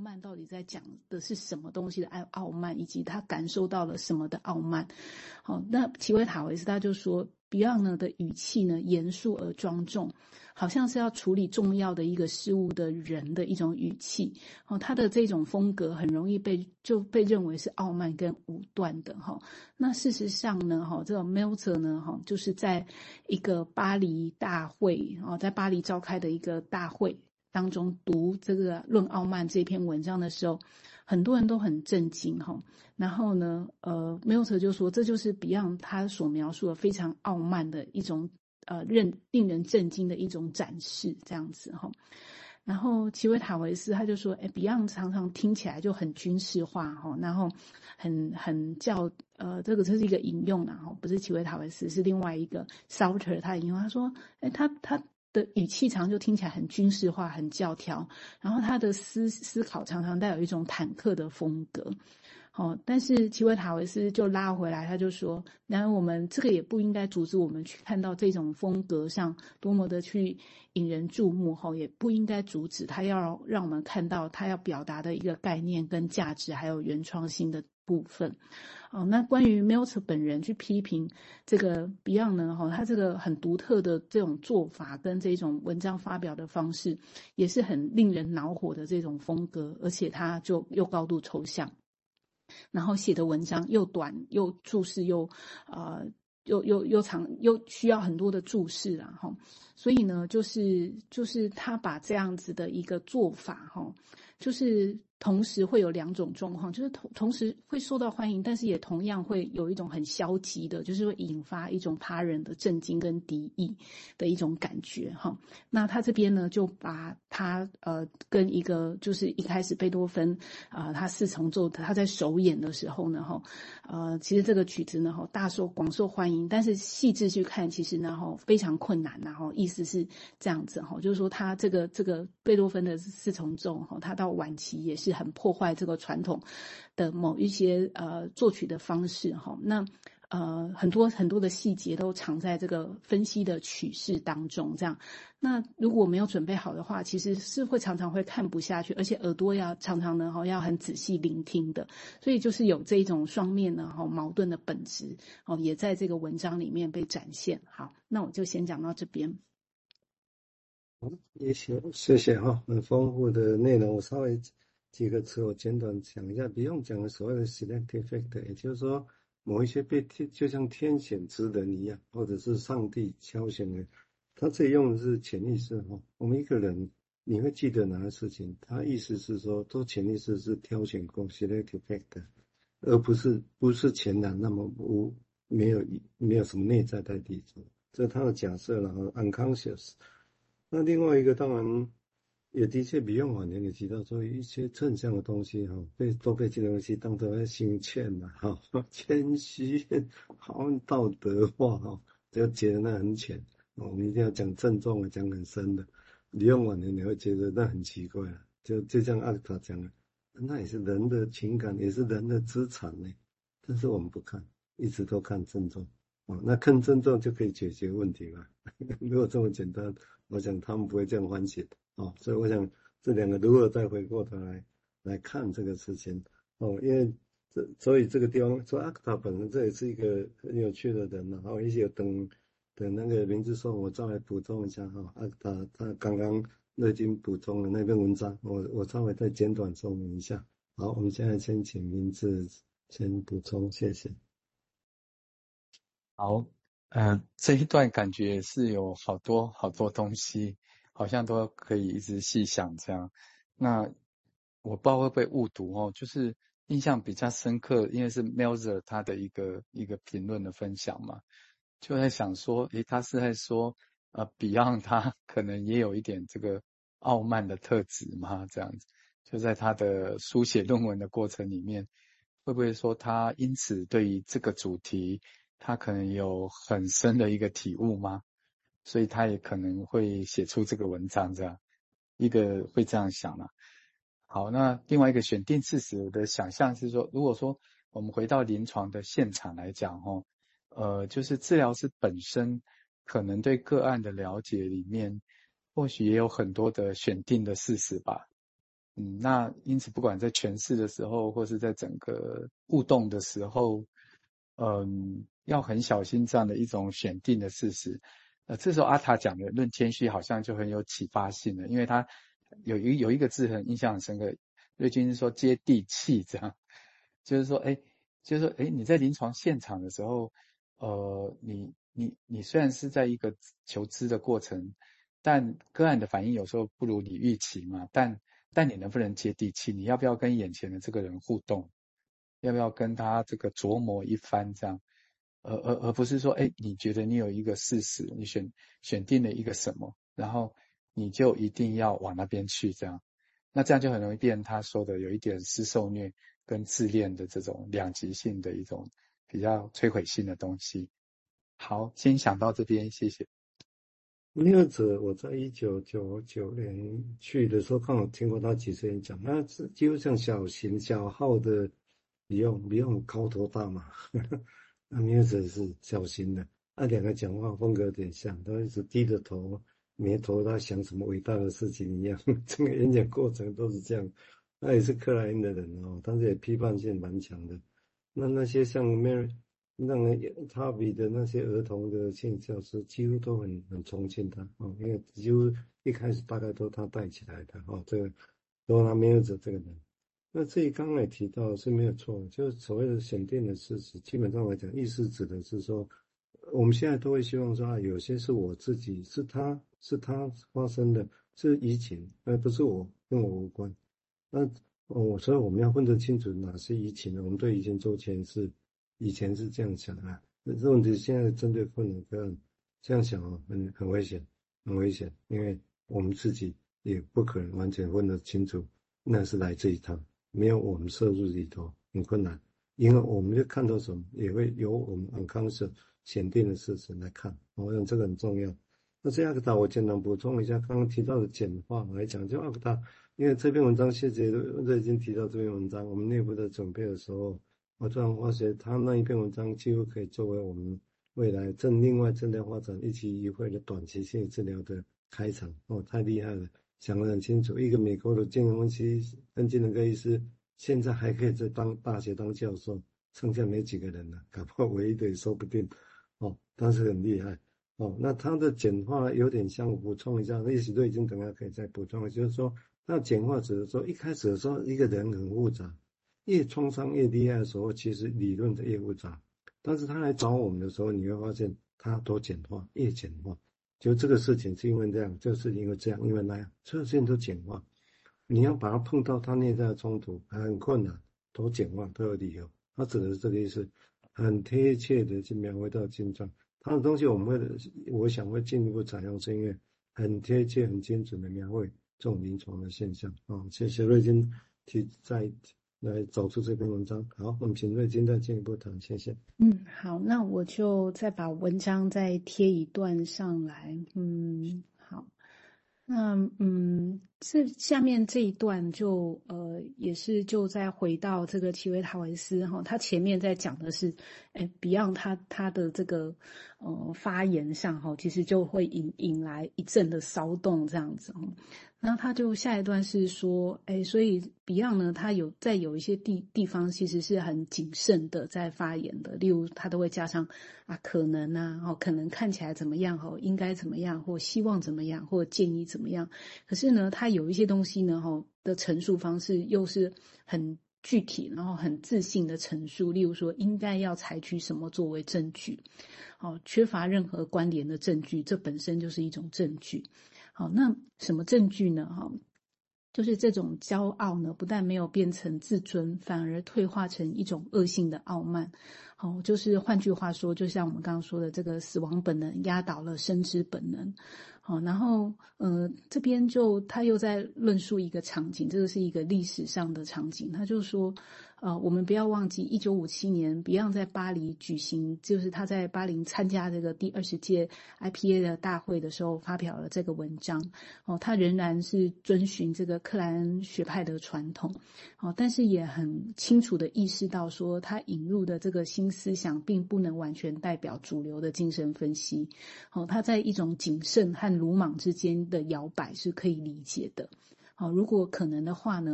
慢到底在讲的是什么东西的傲傲慢，以及他感受到了什么的傲慢。好，那奇维塔维斯他就说，Beyond 呢的语气呢严肃而庄重，好像是要处理重要的一个事物的人的一种语气。哦，他的这种风格很容易被就被认为是傲慢跟武断的。哈，那事实上呢，哈，这个 Meltzer 呢，哈，就是在一个巴黎大会，哦，在巴黎召开的一个大会。当中读这个《论傲慢》这篇文章的时候，很多人都很震惊哈。然后呢，呃，Meltzer 就说，这就是 Beyond 他所描述的非常傲慢的一种呃，令令人震惊的一种展示，这样子哈。然后齐维塔维斯他就说，哎，Beyond 常常听起来就很军事化哈，然后很很叫呃，这个这是一个引用然后不是齐维塔维斯，是另外一个 Sauter 他引用，他说，哎，他他。的语气常就听起来很军事化、很教条，然后他的思思考常常带有一种坦克的风格。哦，但是齐维塔维斯就拉回来，他就说：“然后我们这个也不应该阻止我们去看到这种风格上多么的去引人注目，哈，也不应该阻止他要让我们看到他要表达的一个概念跟价值，还有原创性的部分。”哦，那关于 m i l t 本人去批评这个 Beyond 呢，哈，他这个很独特的这种做法跟这种文章发表的方式，也是很令人恼火的这种风格，而且他就又高度抽象。然后写的文章又短又注释又，呃，又又又长又需要很多的注释，然后，所以呢，就是就是他把这样子的一个做法，哈，就是。同时会有两种状况，就是同同时会受到欢迎，但是也同样会有一种很消极的，就是会引发一种他人的震惊跟敌意的一种感觉哈。那他这边呢，就把他呃跟一个就是一开始贝多芬啊、他四重奏他在首演的时候呢哈，呃其实这个曲子呢哈大受广受欢迎，但是细致去看其实呢哈非常困难，然后意思是这样子哈，就是说他这个这个贝多芬的四重奏哈，他到晚期也是。很破坏这个传统的某一些呃作曲的方式哈，那呃很多很多的细节都藏在这个分析的曲式当中，这样，那如果没有准备好的话，其实是会常常会看不下去，而且耳朵要常常呢哈要很仔细聆听的，所以就是有这种双面呢哈矛盾的本质哦，也在这个文章里面被展现。好，那我就先讲到这边。也行，谢谢哈，很丰富的内容，我稍微。几个词我简短讲一下，不用讲所谓的 selective factor，也就是说某一些被天就像天选之人一样，或者是上帝挑选的，他这里用的是潜意识哈。我们一个人你会记得哪个事情？他意思是说，都潜意识是挑选过 selective factor，而不是不是全然那么无没有没有什么内在在地中，这是他的假设，然后 unconscious。那另外一个当然。也的确，比用往年也提到说，一些正向的东西哈，被都被这个东西当作心欠了哈，谦虚、好道德化哈，就觉得那很浅。我们一定要讲郑重的，讲很深的。你用晚年你会觉得那很奇怪了，就就像阿塔讲的，那也是人的情感，也是人的资产呢。但是我们不看，一直都看郑重。哦，那看郑重就可以解决问题吗？如果这么简单，我想他们不会这样欢喜的。哦，所以我想这两个如果再回过头来来看这个事情，哦，因为这所以这个地方说阿克塔本身这也是一个很有趣的人，然后一些等等那个名字说，我再来补充一下哈，阿克塔他刚刚都已经补充了那篇文章，我我稍微再简短说明一下。好，我们现在先请名字先补充，谢谢。好，呃，这一段感觉是有好多好多东西。好像都可以一直细想这样，那我不知道会不会误读哦。就是印象比较深刻，因为是 Melzer 他的一个一个评论的分享嘛，就在想说，诶，他是在说，呃，Beyond 他可能也有一点这个傲慢的特质嘛，这样子，就在他的书写论文的过程里面，会不会说他因此对于这个主题，他可能有很深的一个体悟吗？所以他也可能会写出这个文章，这样一个会这样想了。好，那另外一个选定事实，的想象是说，如果说我们回到临床的现场来讲，哦，呃，就是治疗师本身可能对个案的了解里面，或许也有很多的选定的事实吧。嗯，那因此不管在诠释的时候，或是在整个互动的时候，嗯，要很小心这样的一种选定的事实。呃，这时候阿塔讲的论谦虚好像就很有启发性了，因为他有一有一个字很印象很深刻，瑞君说接地气，这样就是说，哎，就是说，哎，你在临床现场的时候，呃，你你你虽然是在一个求知的过程，但个案的反应有时候不如你预期嘛，但。但你能不能接地气？你要不要跟眼前的这个人互动？要不要跟他这个琢磨一番这样？而而而不是说，哎，你觉得你有一个事实，你选选定了一个什么，然后你就一定要往那边去这样？那这样就很容易变他说的有一点是受虐跟自恋的这种两极性的一种比较摧毁性的东西。好，先想到这边，谢谢。尼尔泽，我在一九九九年去的时候，刚好听过他几次演讲。那是几乎像小型小号的比用，比用高头大马。那尼尔泽是小心的，那两个讲话风格有点像，都一直低着头，没头他想什么伟大的事情一样。整个演讲过程都是这样。他也是克莱因的人哦，但是也批判性蛮强的。那那些像 Mary。那个他比的那些儿童的性教师几乎都很很崇敬他哦，因为几乎一开始大概都他带起来的哦，这个罗纳梅尔泽这个人。那这里刚刚也提到是没有错，就是所谓的选定的事实，基本上来讲，意思指的是说，我们现在都会希望说啊，有些是我自己，是他是他发生的，是疫情，而不是我跟我无关。那我，所以我们要分得清楚哪些疫情呢？我们对疫情做前是。以前是这样想啊，那这问题现在针对困难个案这样想啊，很很危险，很危险，因为我们自己也不可能完全分得清楚，那是来自于他，没有我们摄入里头很困难，因为我们就看到什么，也会由我们 unconscious 选定的事实来看，我想这个很重要。那这阿克达，我简单补充一下刚刚提到的简化来讲，就阿克达，因为这篇文章谢谢都已经提到这篇文章，我们内部的准备的时候。我突然发现，他那一篇文章几乎可以作为我们未来正另外正在发展一期一会的短期性治疗的开场哦，太厉害了，想得很清楚。一个美国的精神分析跟精神科医师，现在还可以在当大学当教授，剩下没几个人了，搞不好唯一的也说不定哦，但是很厉害哦。那他的简化有点像，补充一下，历史都已经等下可以再补充了，就是说，那简化只是说一开始的时候一个人很复杂。越创伤越厉害的时候，其实理论的越复杂。但是他来找我们的时候，你会发现他多简化，越简化。就这个事情是因为这样，这个事情因为这样，因为那样，所有事情都简化。你要把它碰到他内在的冲突，很困难，都简化都有理由。他指的是这个意思，很贴切的去描绘到症状。他的东西我们会，我想会进一步采用，是因为很贴切、很精准的描绘这种临床的现象。啊，谢谢瑞金提在。来找出这篇文章。好，我们请瑞金再进一步谈，谢谢。嗯，好，那我就再把文章再贴一段上来。嗯，好，那嗯，这下面这一段就呃，也是就再回到这个奇维塔维斯哈，他前面在讲的是，哎，Beyond 他他的这个呃发言上哈，其实就会引引来一阵的骚动这样子哈。然后他就下一段是说，哎，所以 Beyond 呢，他有在有一些地地方其实是很谨慎的在发言的，例如他都会加上啊可能啊，哦可能看起来怎么样哦，应该怎么样，或希望怎么样，或建议怎么样。可是呢，他有一些东西呢，哈的陈述方式又是很具体，然后很自信的陈述，例如说应该要采取什么作为证据，哦，缺乏任何关联的证据，这本身就是一种证据。好，那什么证据呢？哈，就是这种骄傲呢，不但没有变成自尊，反而退化成一种恶性的傲慢。好，就是换句话说，就像我们刚刚说的，这个死亡本能压倒了生之本能。好，然后呃，这边就他又在论述一个场景，这个是一个历史上的场景，他就说。呃，我们不要忘记，一九五七年，Beyond 在巴黎举行，就是他在巴黎参加这个第二十届 IPA 的大会的时候，发表了这个文章。哦，他仍然是遵循这个克莱恩学派的传统，哦，但是也很清楚的意识到说，他引入的这个新思想并不能完全代表主流的精神分析。好，他在一种谨慎和鲁莽之间的摇摆是可以理解的。好，如果可能的话呢，